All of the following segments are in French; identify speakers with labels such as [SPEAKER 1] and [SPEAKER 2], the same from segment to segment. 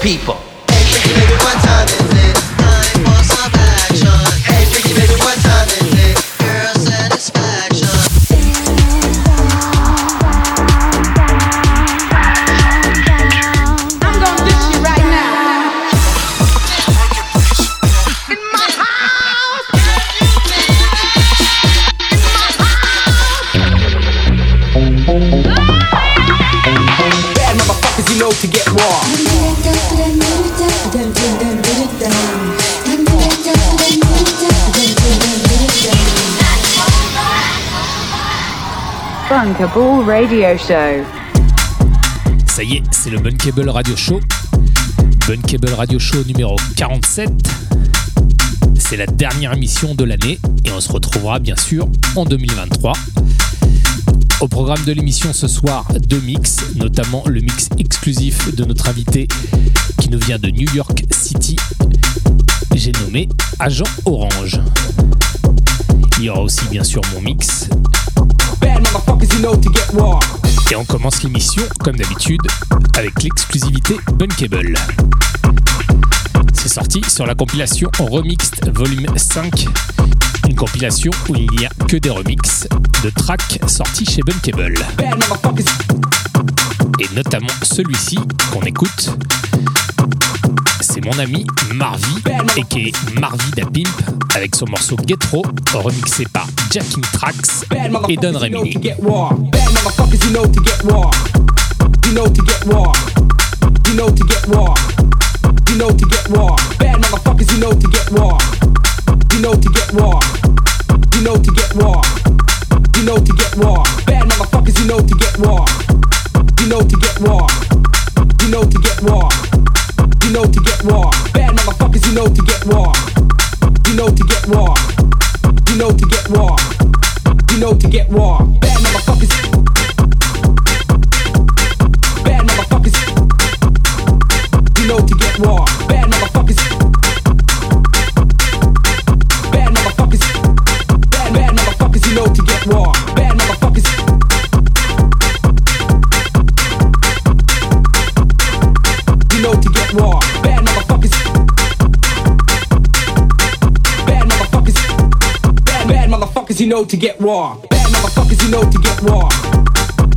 [SPEAKER 1] people.
[SPEAKER 2] Ça y est, c'est le Bunkable Radio Show. Bunkable Radio Show numéro 47. C'est la dernière émission de l'année et on se retrouvera bien sûr en 2023. Au programme de l'émission ce soir, deux mix, notamment le mix exclusif de notre invité qui nous vient de New York City. J'ai nommé Agent Orange. Il y aura aussi bien sûr mon mix et on commence l'émission, comme d'habitude, avec l'exclusivité Bunkable. C'est sorti sur la compilation Remixed Volume 5, une compilation où il n'y a que des remixes de tracks sortis chez Bunkable. Et notamment celui-ci qu'on écoute, mon ami Marvi, est Marvi da Pimp, avec son morceau Getro, remixé par Jacking Tracks et Don Remini.
[SPEAKER 3] you get raw. You know to get raw. You know to get raw. Know to get raw. Bad motherfuckers, you know to get raw.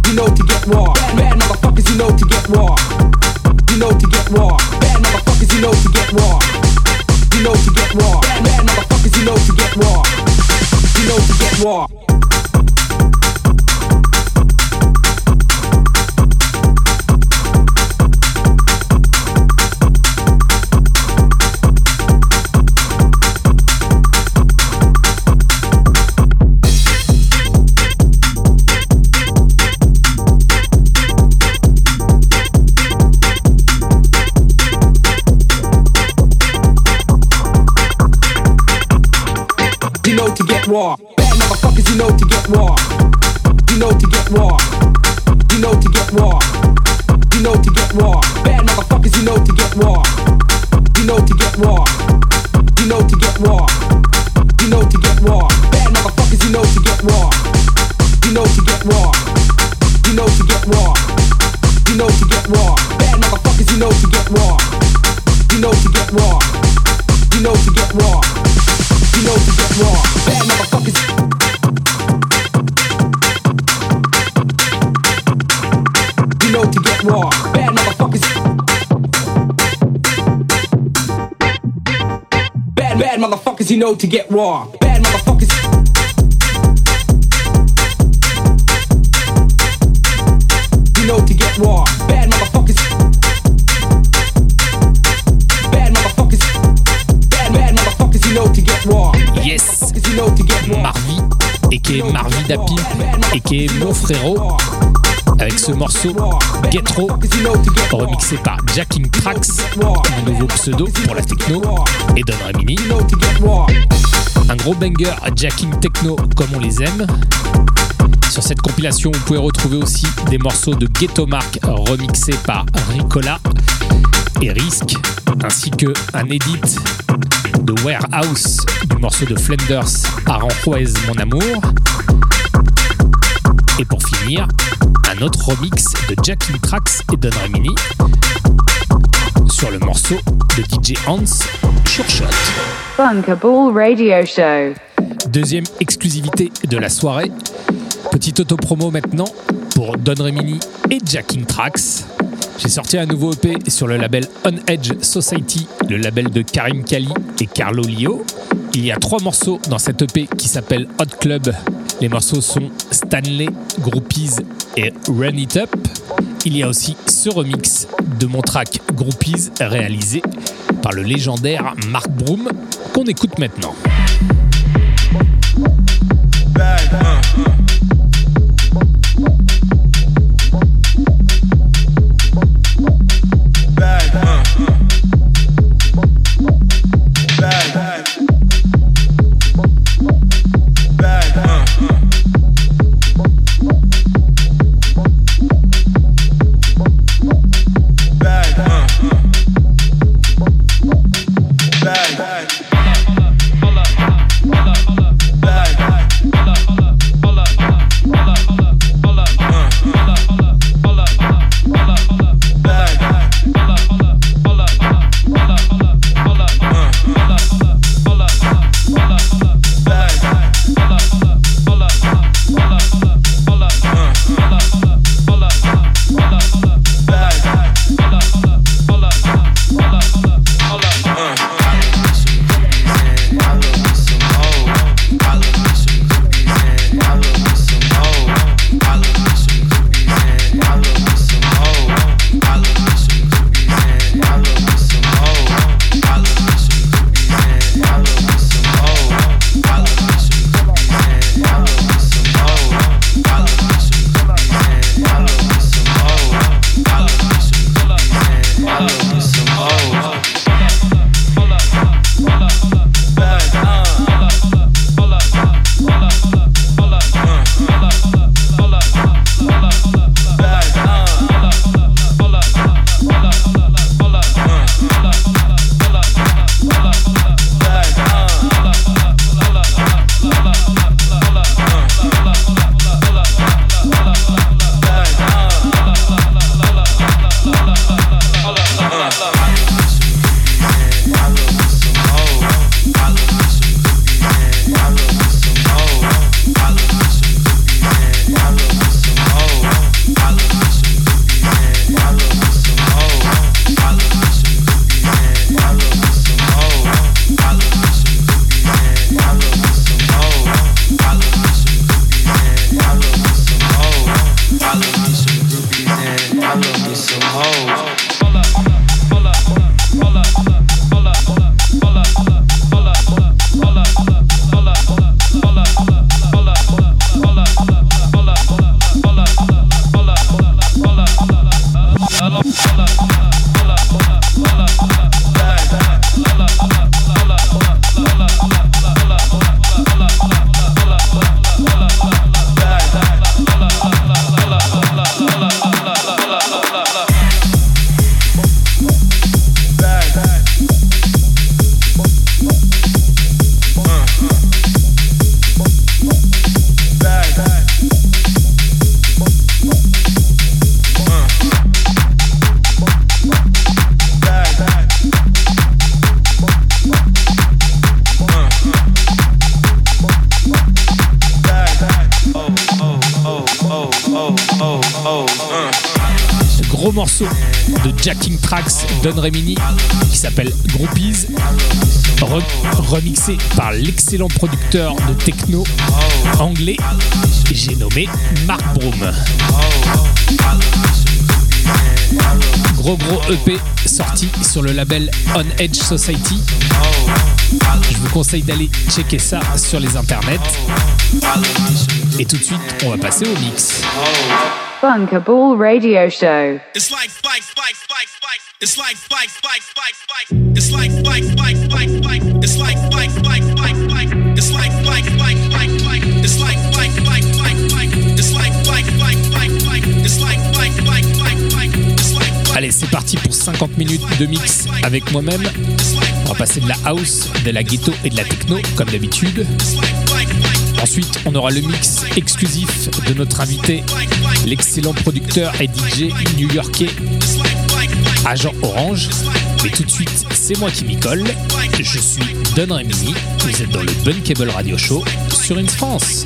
[SPEAKER 3] You know to get raw. Bad motherfuckers, you know to get raw. You know to get raw. You know to get raw.
[SPEAKER 2] Et qui est Marvi da Pimp, et qui est mon frérot, avec ce morceau Getro, remixé par Jacking Tracks, un nouveau pseudo pour la techno, et Don Remini. Un gros banger Jacking Techno comme on les aime. Sur cette compilation, vous pouvez retrouver aussi des morceaux de Ghetto Mark remixés par Ricola et Risk, ainsi que un edit de Warehouse du morceau de Flanders Aranjuez Mon Amour. Et pour finir, un autre remix de Jacking Tracks et Don Remini sur le morceau de DJ Hans Shot.
[SPEAKER 4] Bunkable Radio Show.
[SPEAKER 2] Deuxième exclusivité de la soirée. Petite auto-promo maintenant pour Don Remini et Jacking Tracks. J'ai sorti un nouveau EP sur le label On Edge Society, le label de Karim Kali et Carlo Lio. Il y a trois morceaux dans cet EP qui s'appelle Hot Club. Les morceaux sont Stanley, Groupies et Run It Up. Il y a aussi ce remix de mon track Groupies réalisé par le légendaire Mark Broom qu'on écoute maintenant. Don Remini qui s'appelle Groupies, remixé par l'excellent producteur de techno anglais, j'ai nommé Mark Broom. Gros gros EP sorti sur le label On Edge Society. Je vous conseille d'aller checker ça sur les internets. Et tout de suite, on va passer au mix.
[SPEAKER 4] Bunkable Radio Show.
[SPEAKER 1] It's like
[SPEAKER 2] de mix avec moi-même. On va passer de la house, de la ghetto et de la techno comme d'habitude. Ensuite, on aura le mix exclusif de notre invité, l'excellent producteur et DJ new-yorkais Agent Orange.
[SPEAKER 5] Mais tout de suite, c'est moi qui m'y colle. Je suis Don Rémy. Vous êtes dans le Bunkable Radio Show sur une France.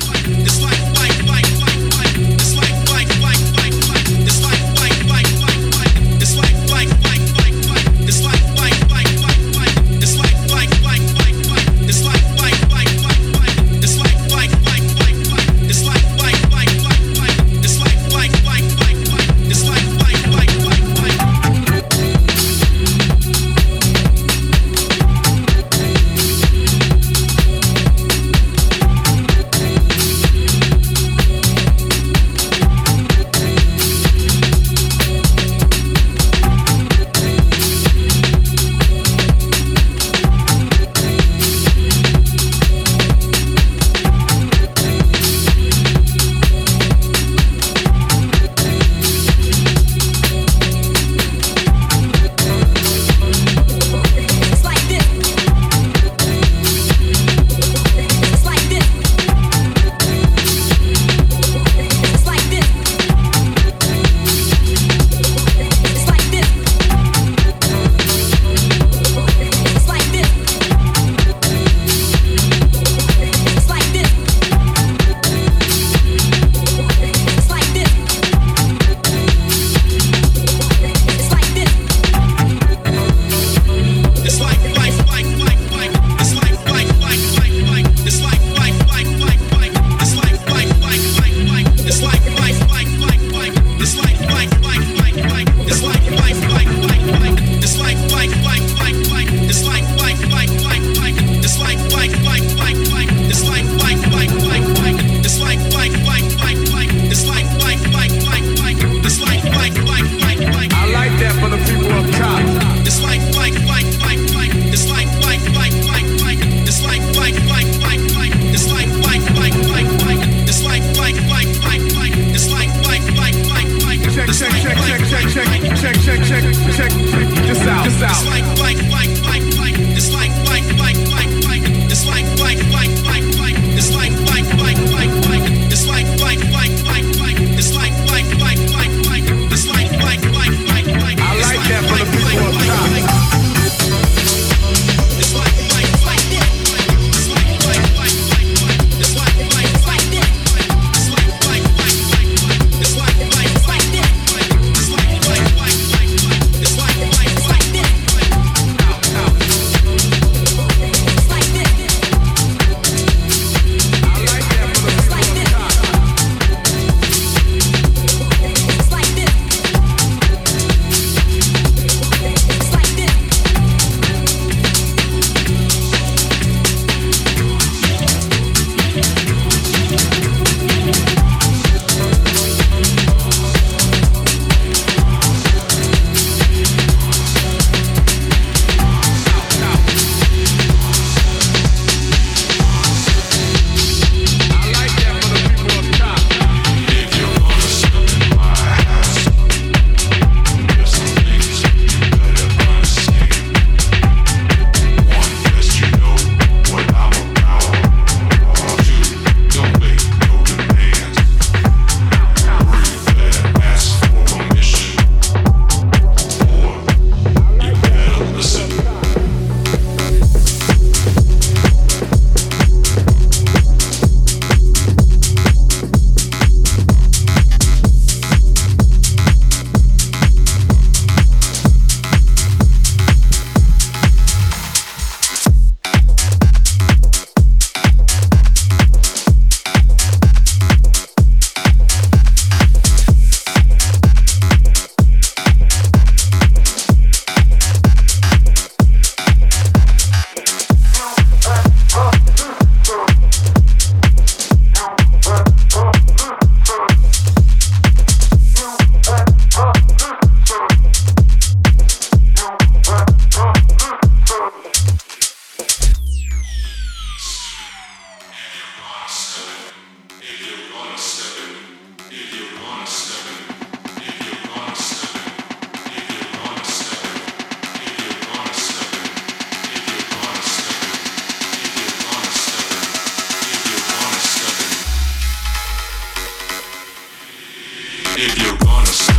[SPEAKER 6] If you're gonna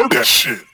[SPEAKER 7] Look at shit.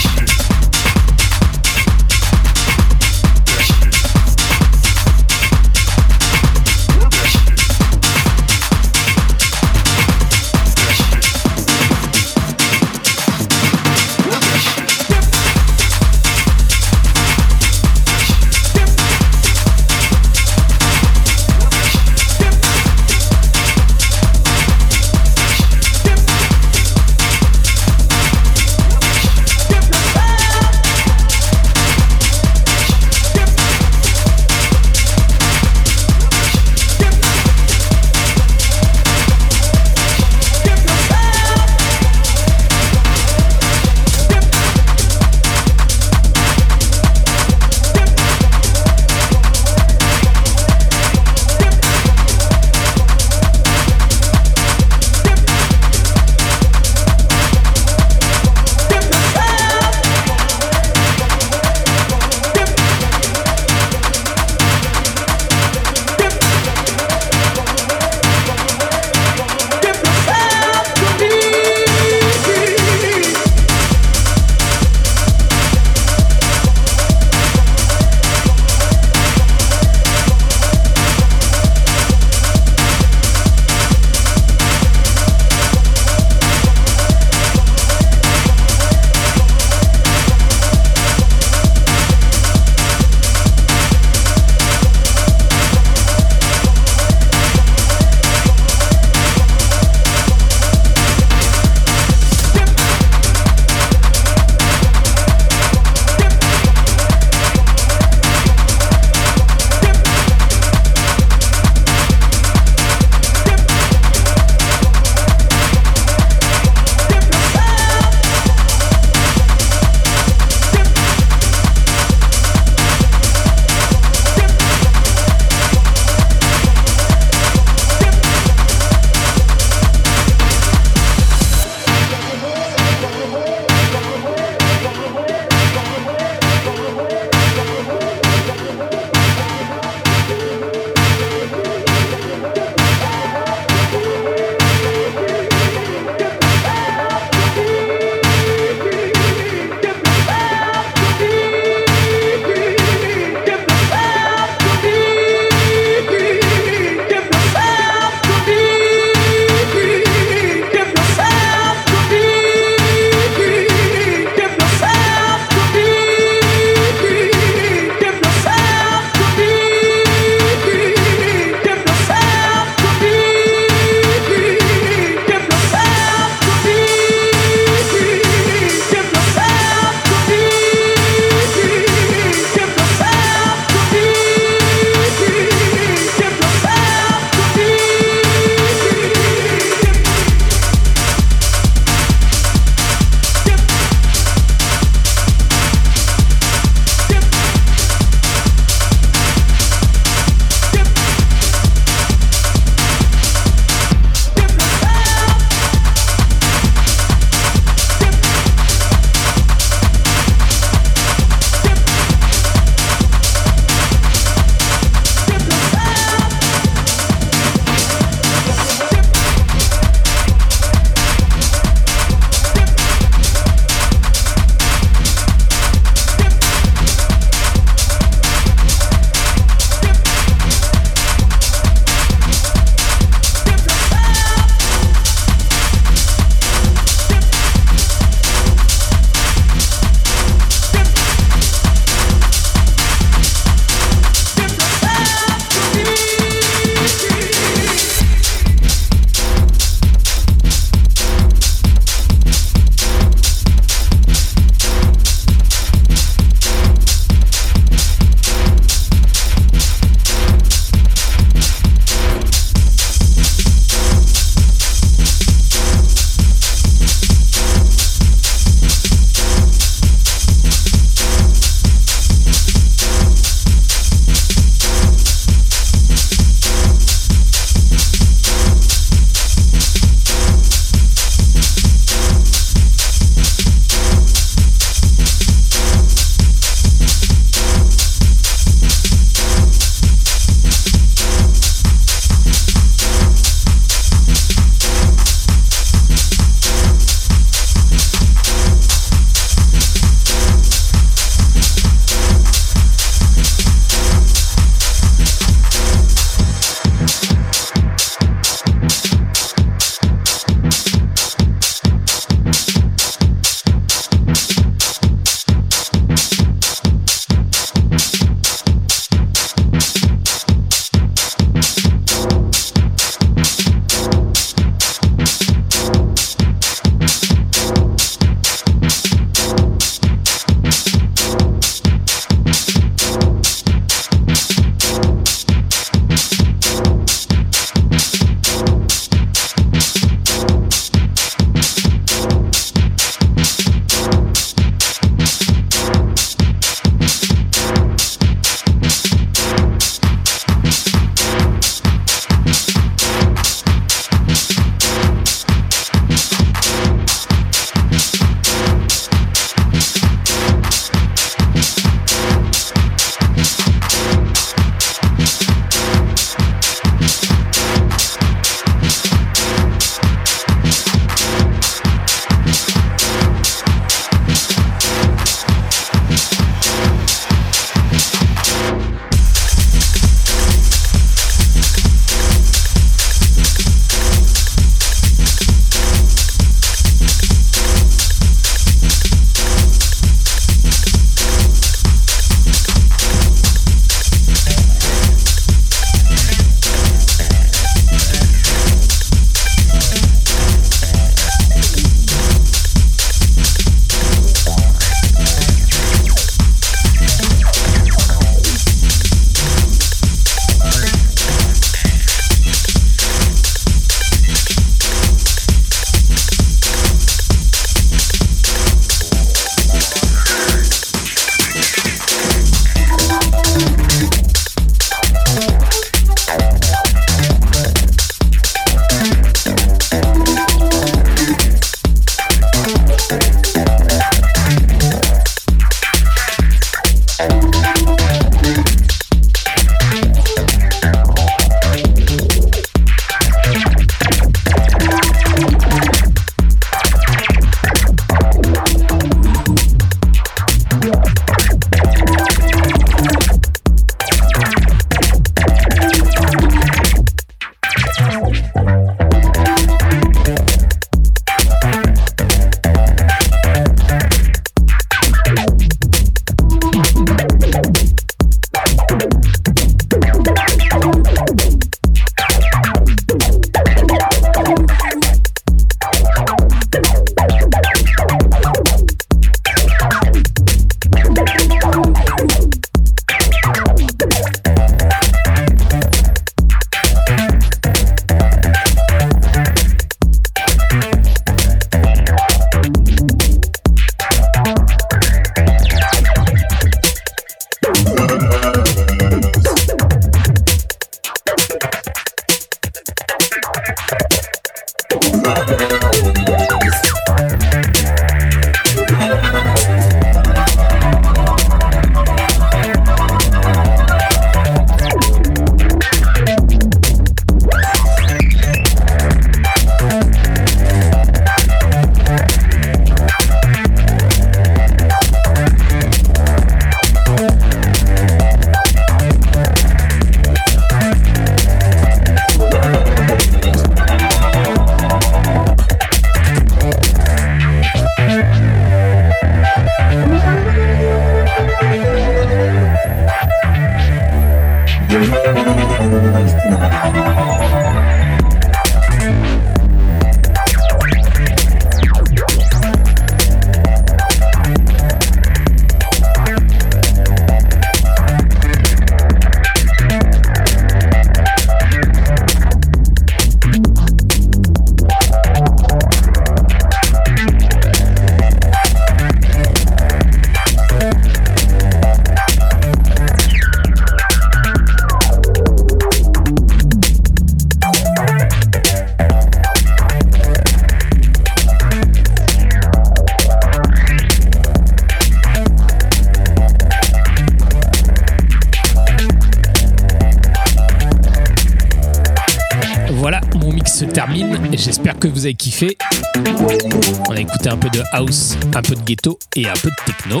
[SPEAKER 2] Ghetto et un peu de techno.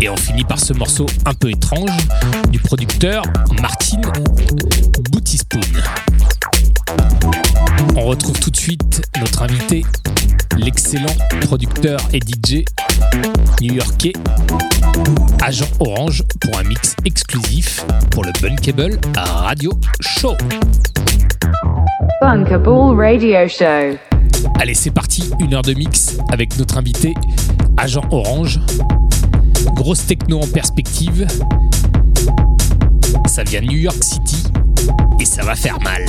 [SPEAKER 2] Et on finit par ce morceau un peu étrange du producteur Martin Bootispoon. On retrouve tout de suite notre invité, l'excellent producteur et DJ new-yorkais Agent Orange pour un mix exclusif pour le Bunkable Radio Show.
[SPEAKER 4] Bunkable Radio Show.
[SPEAKER 2] Allez, c'est parti, une heure de mix avec notre invité, Agent Orange. Grosse techno en perspective. Ça vient de New York City et ça va faire mal.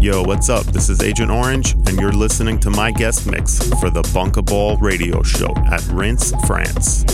[SPEAKER 8] Yo, what's up? This is Agent Orange, and you're listening to my guest mix for the Bunkaball Radio Show at Rince, France.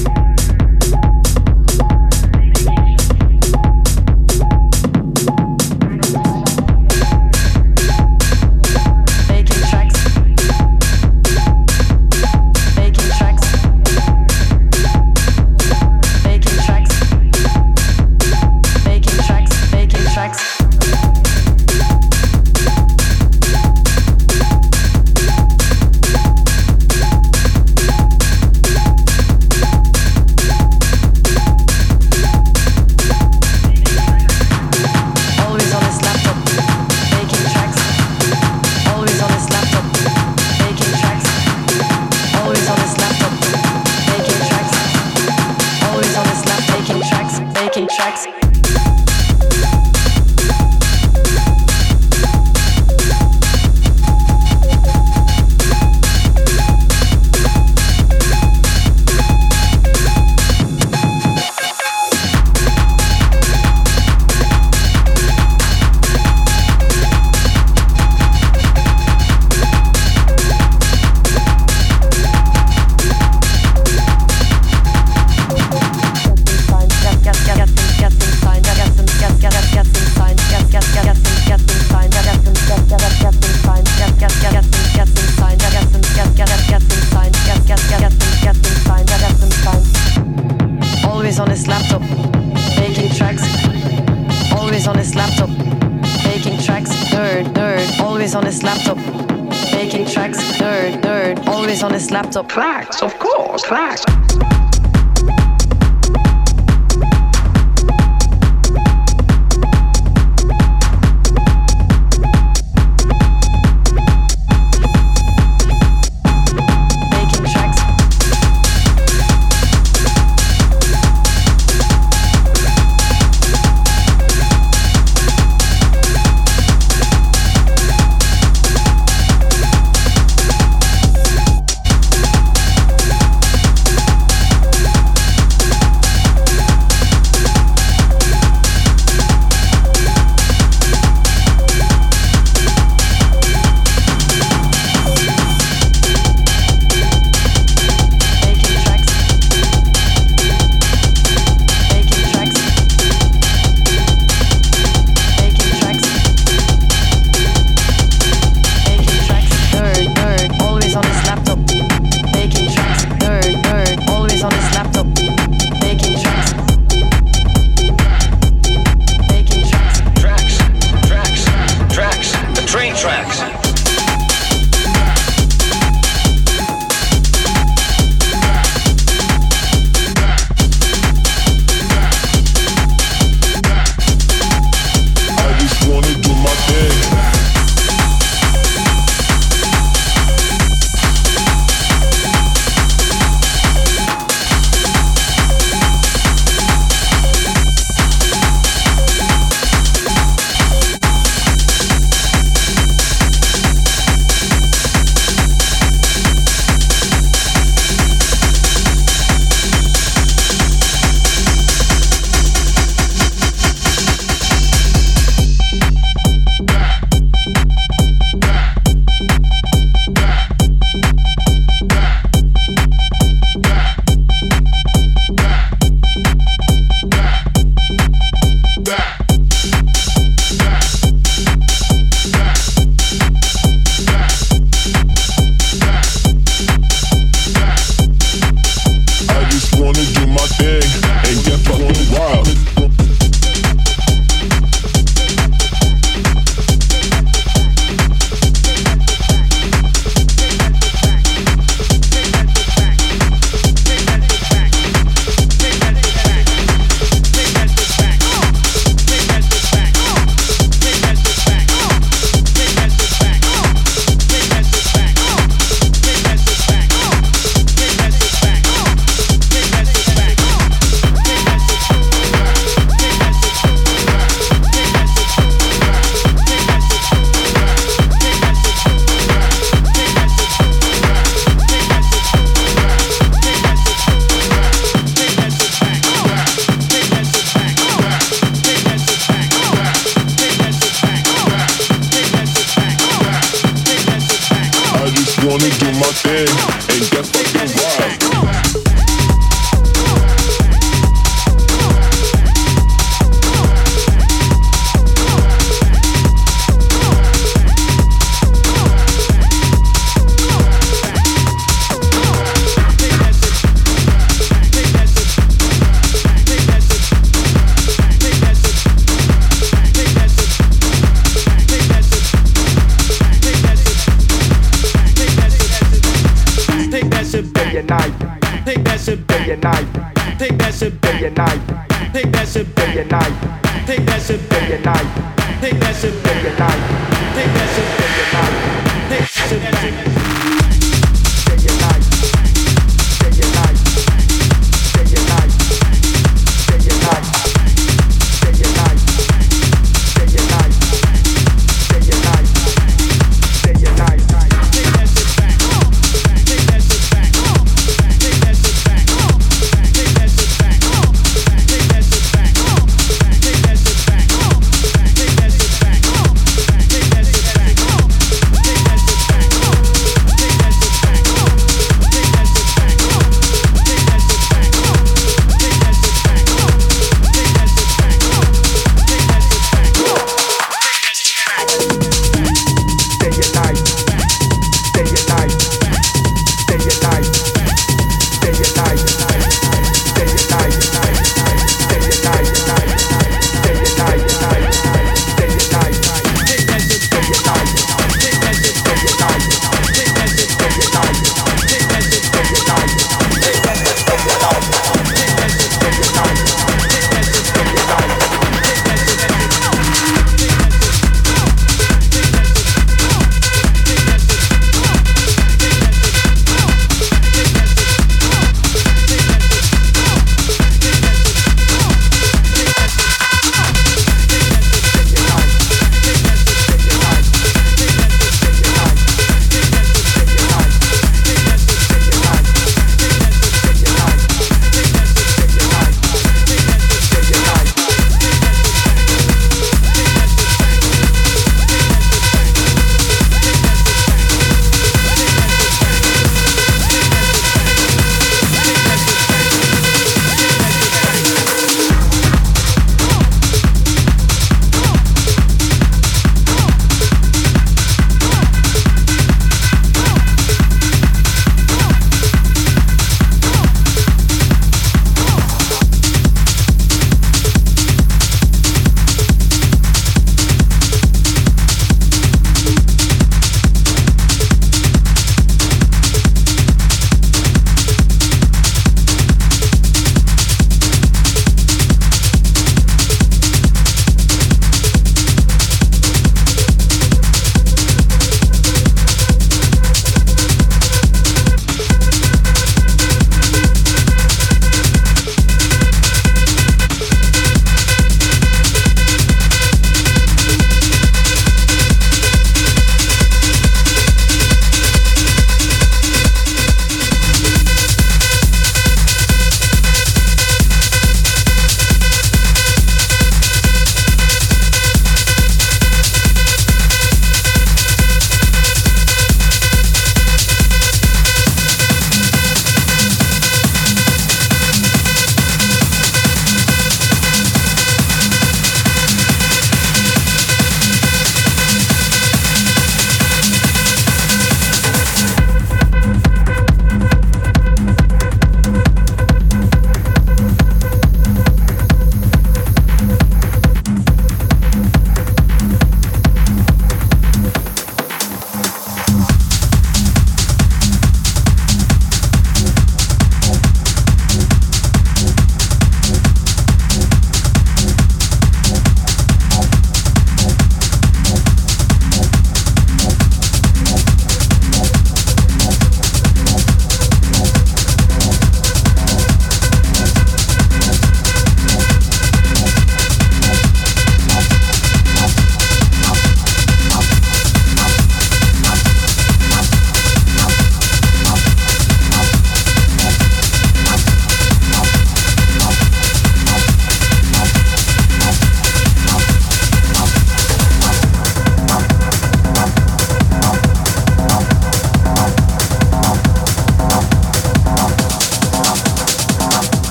[SPEAKER 9] facts. Of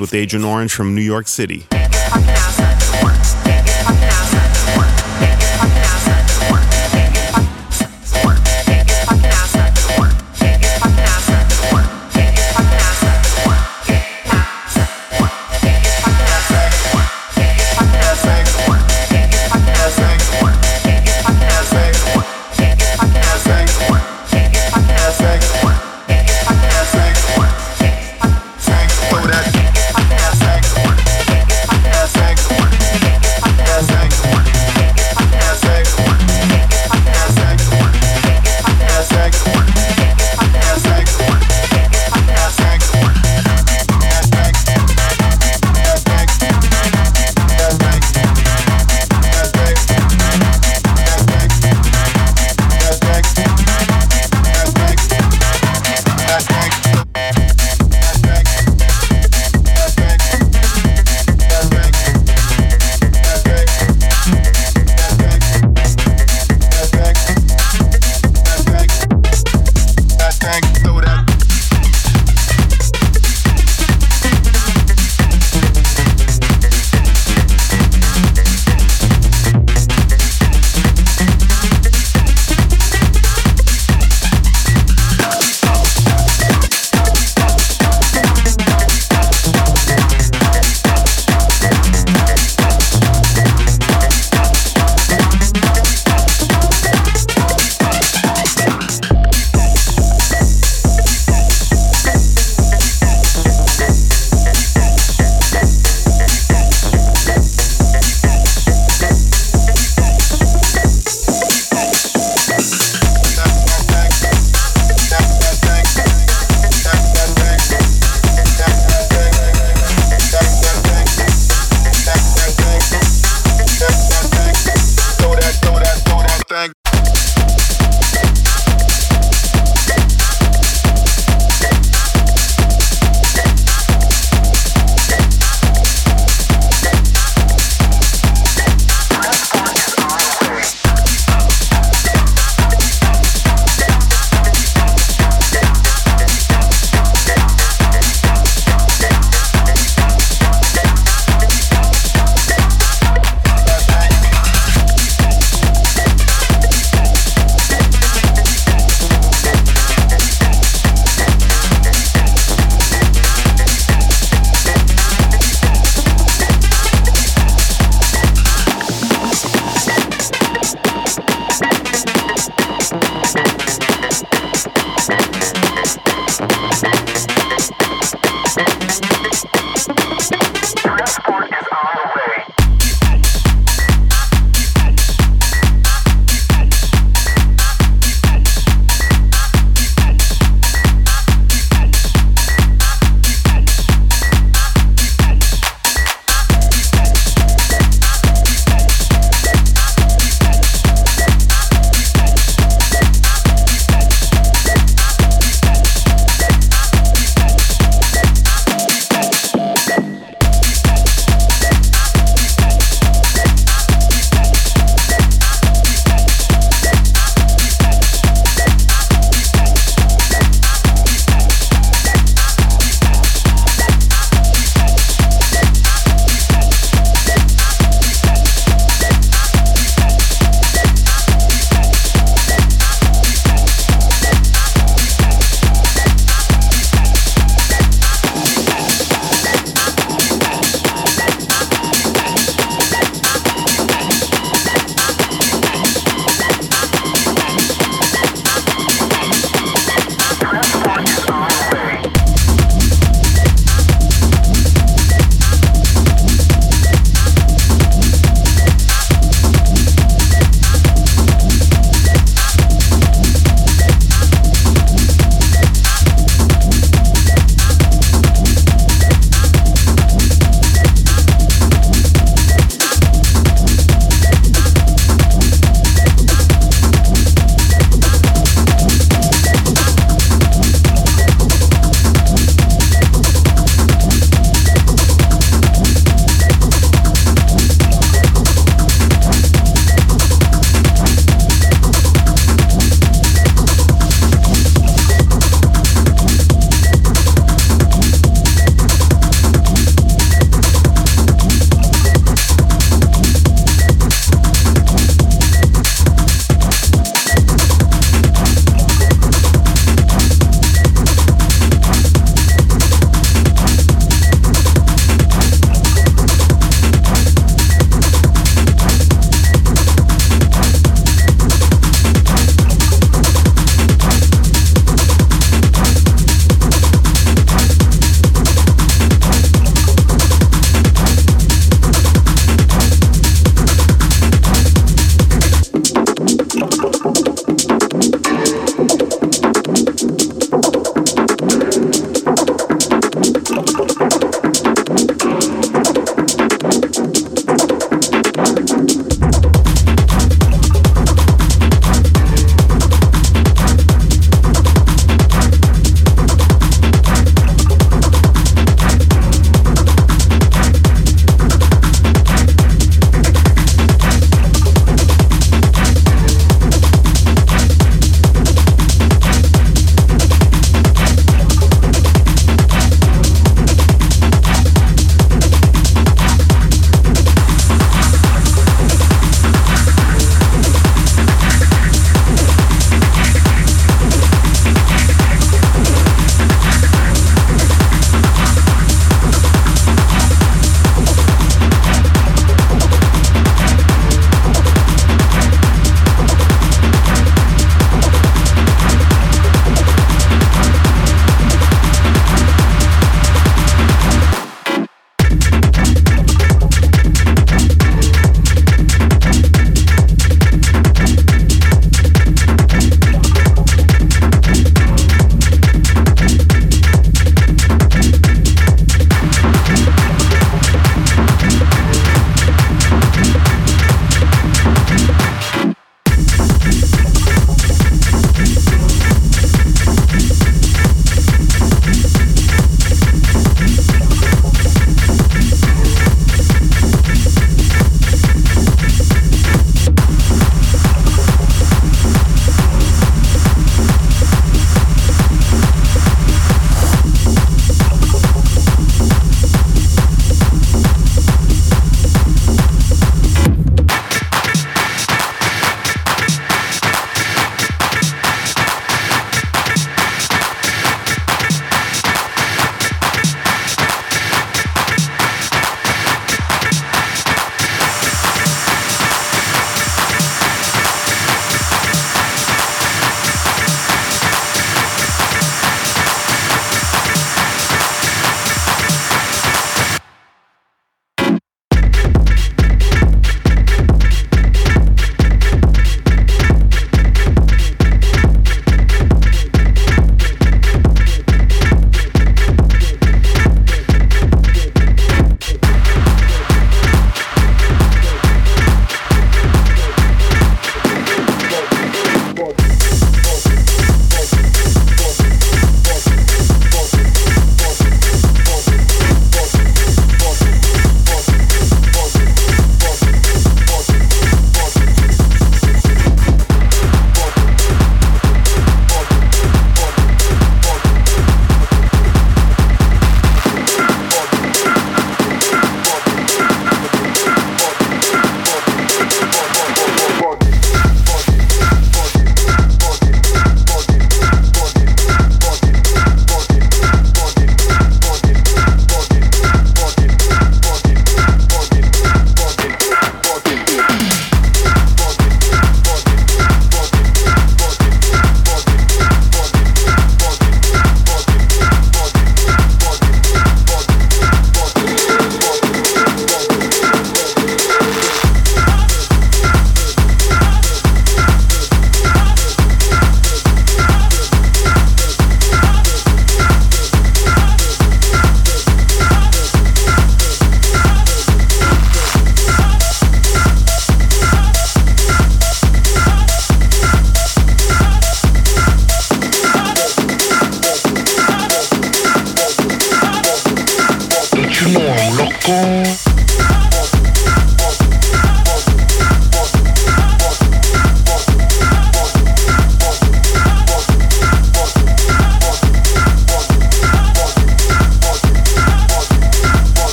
[SPEAKER 10] with Agent Orange from New York City.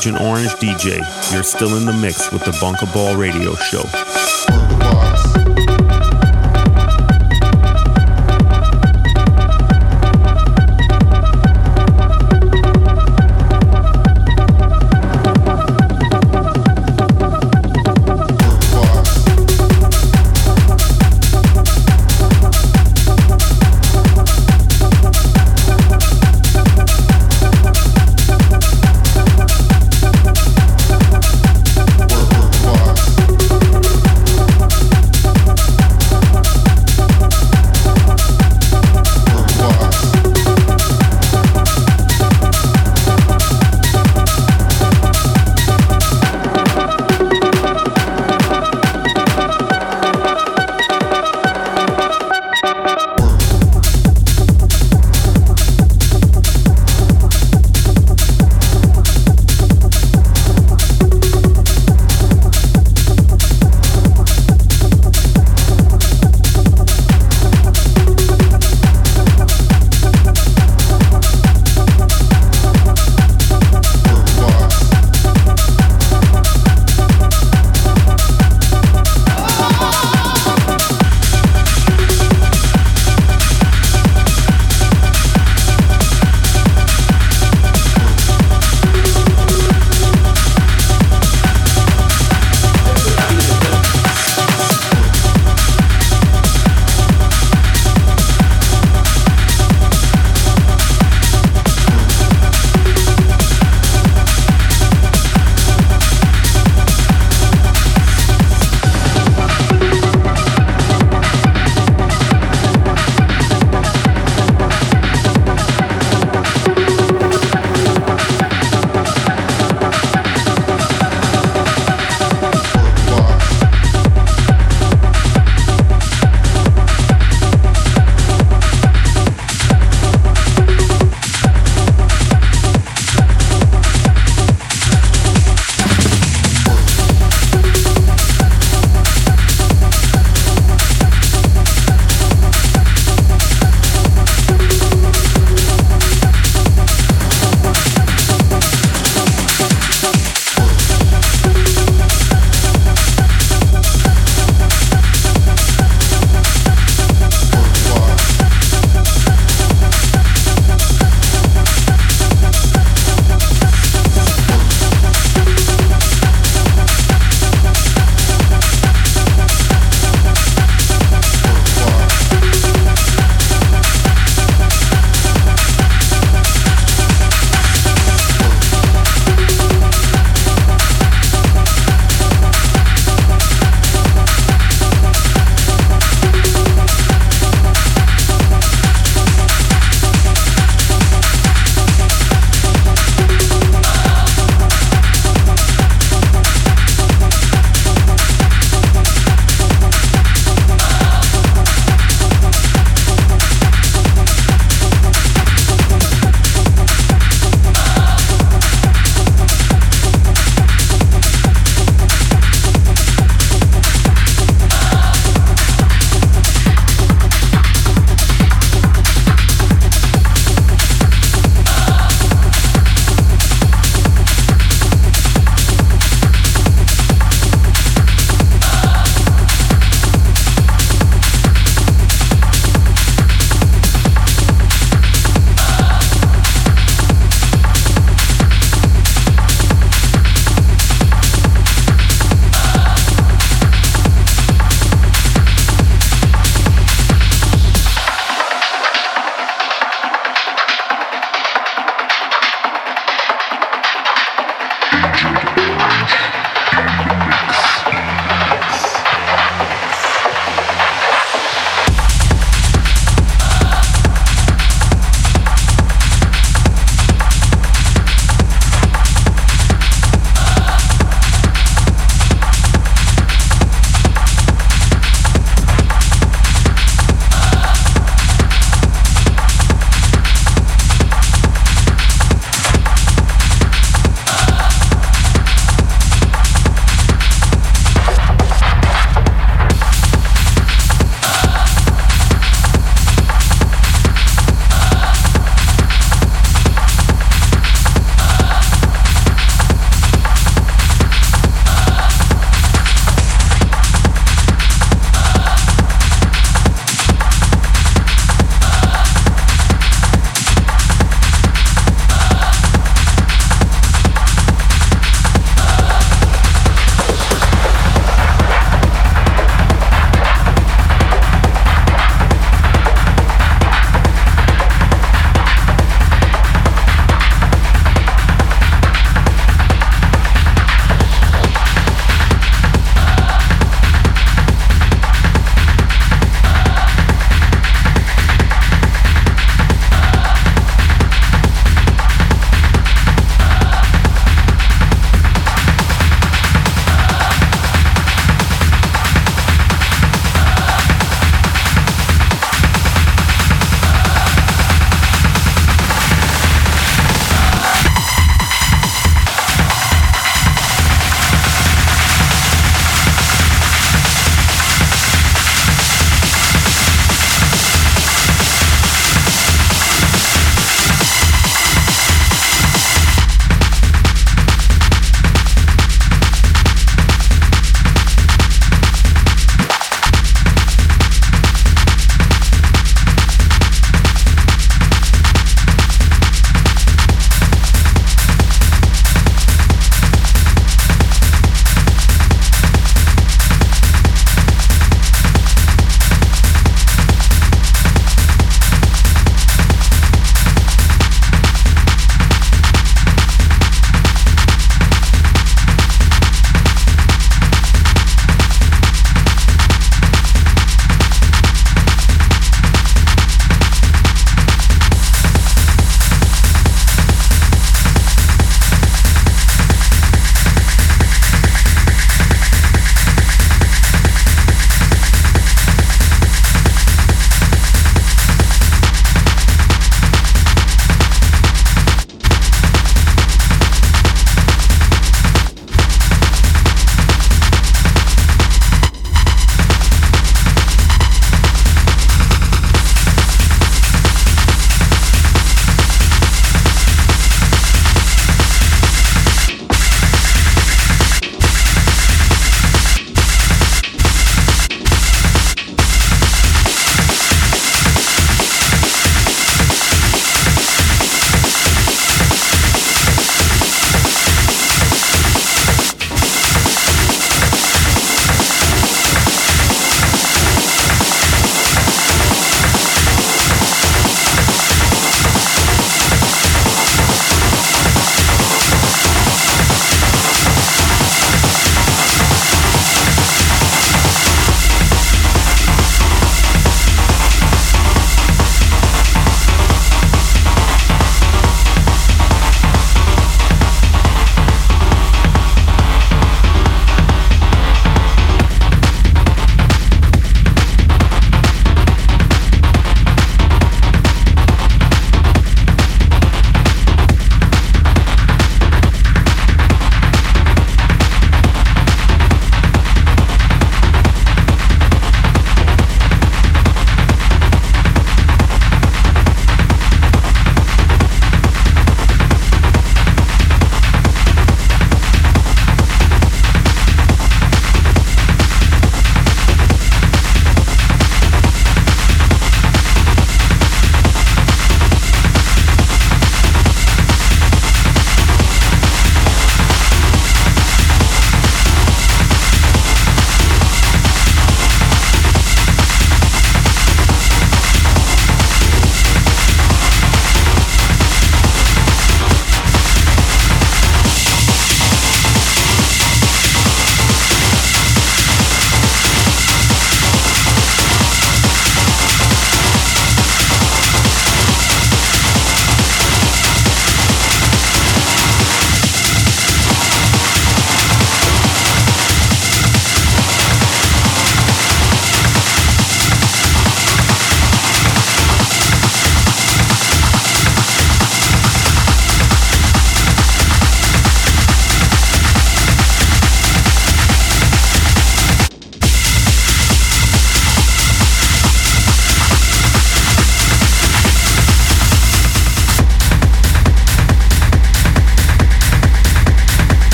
[SPEAKER 10] Agent Orange DJ. You're still in the mix with the Bunker Ball Radio Show.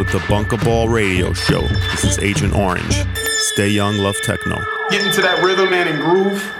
[SPEAKER 10] With the Bunkaball Radio Show. This is Agent Orange. Stay young, love techno.
[SPEAKER 11] Get into that rhythm and in groove.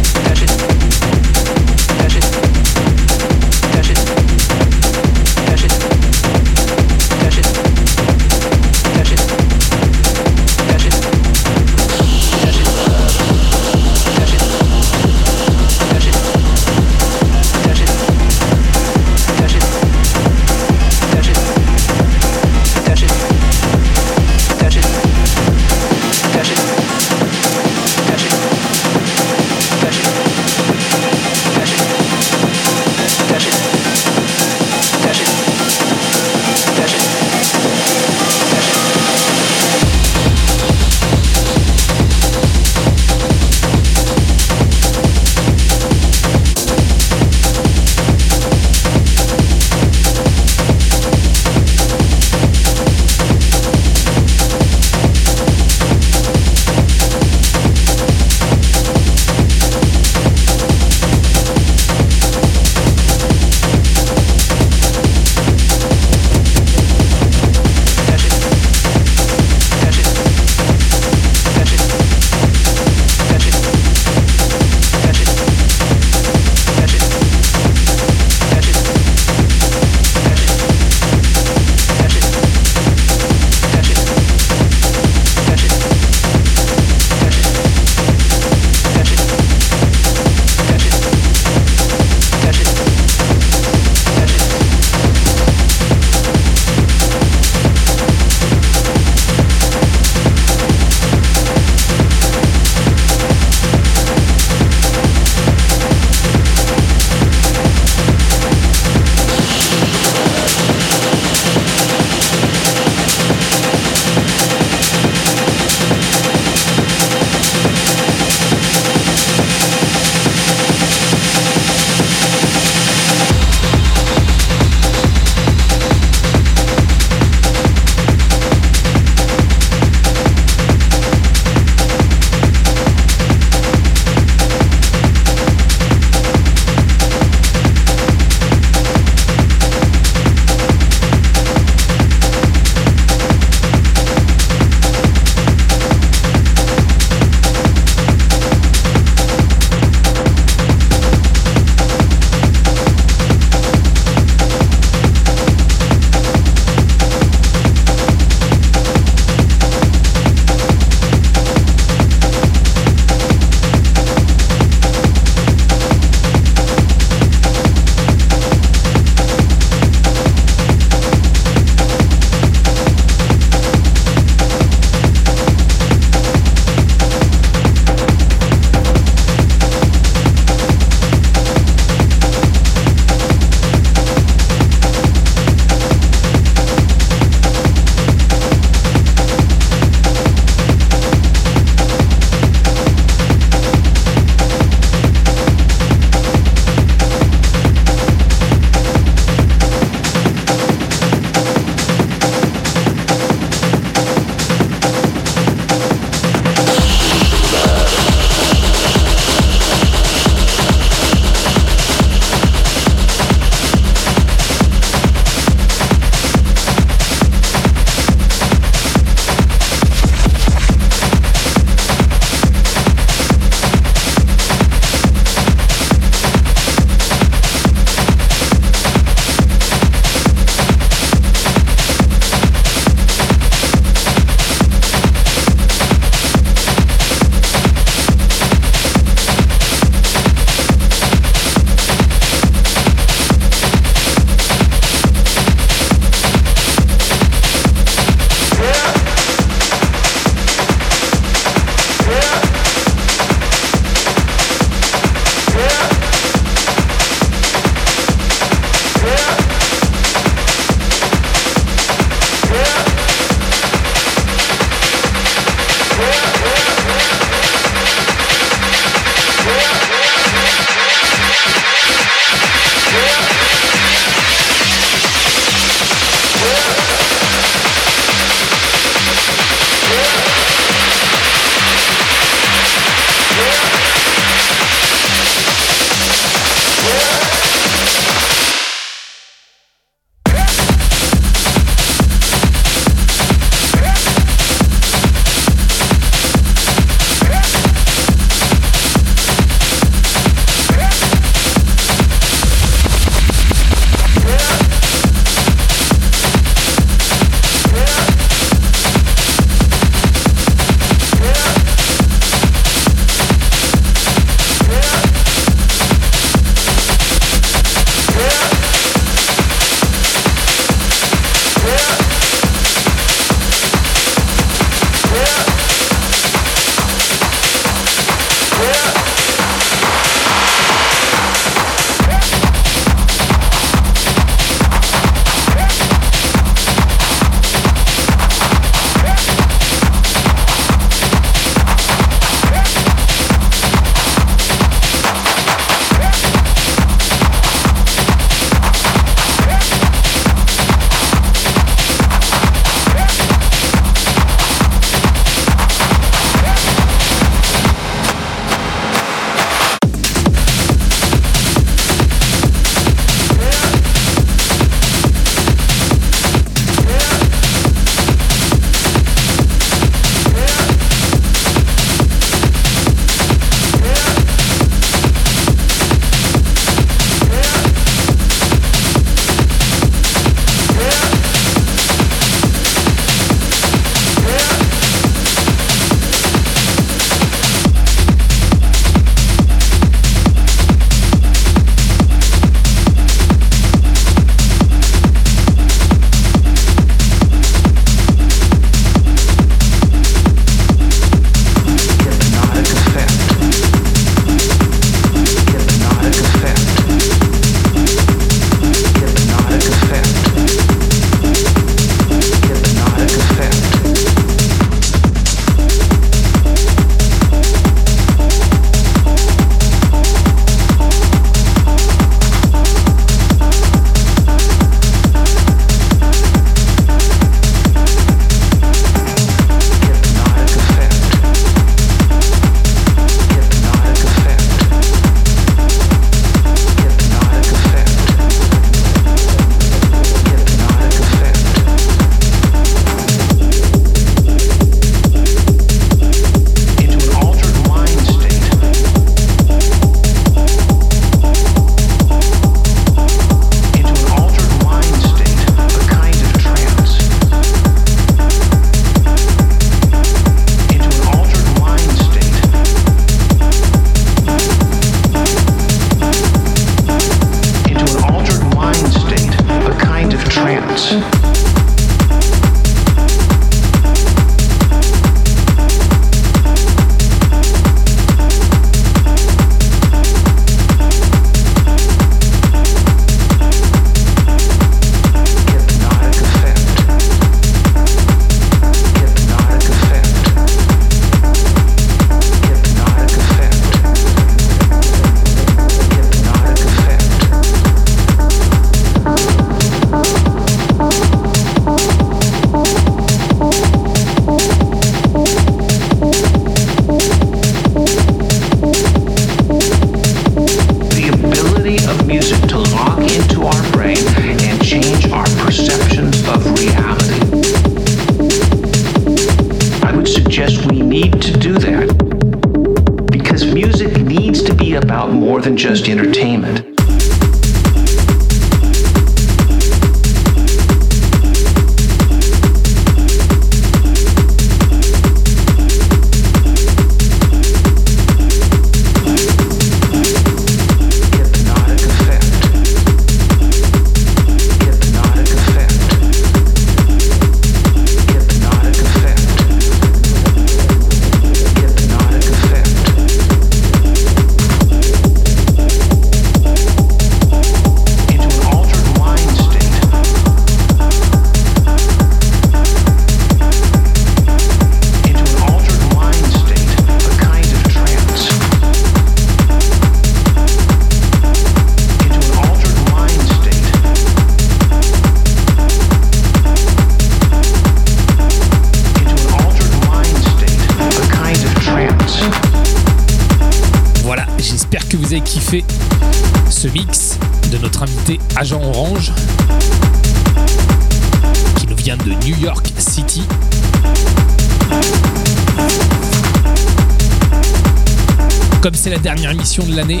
[SPEAKER 2] De l'année,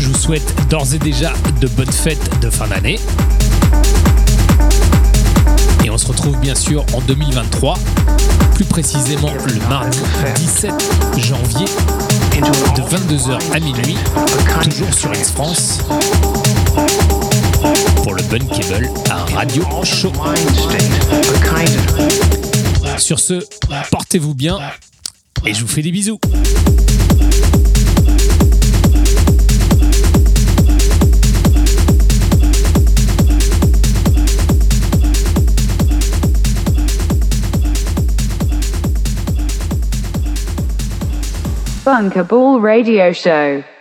[SPEAKER 2] je vous souhaite d'ores et déjà de bonnes fêtes de fin d'année. Et on se retrouve bien sûr en 2023, plus précisément le mardi 17 janvier de 22h à minuit, toujours sur X-France, pour le Bunkable à Radio Show. Sur ce, portez-vous bien et je vous fais des bisous.
[SPEAKER 4] Bunker Ball Radio Show.
[SPEAKER 12] Rinse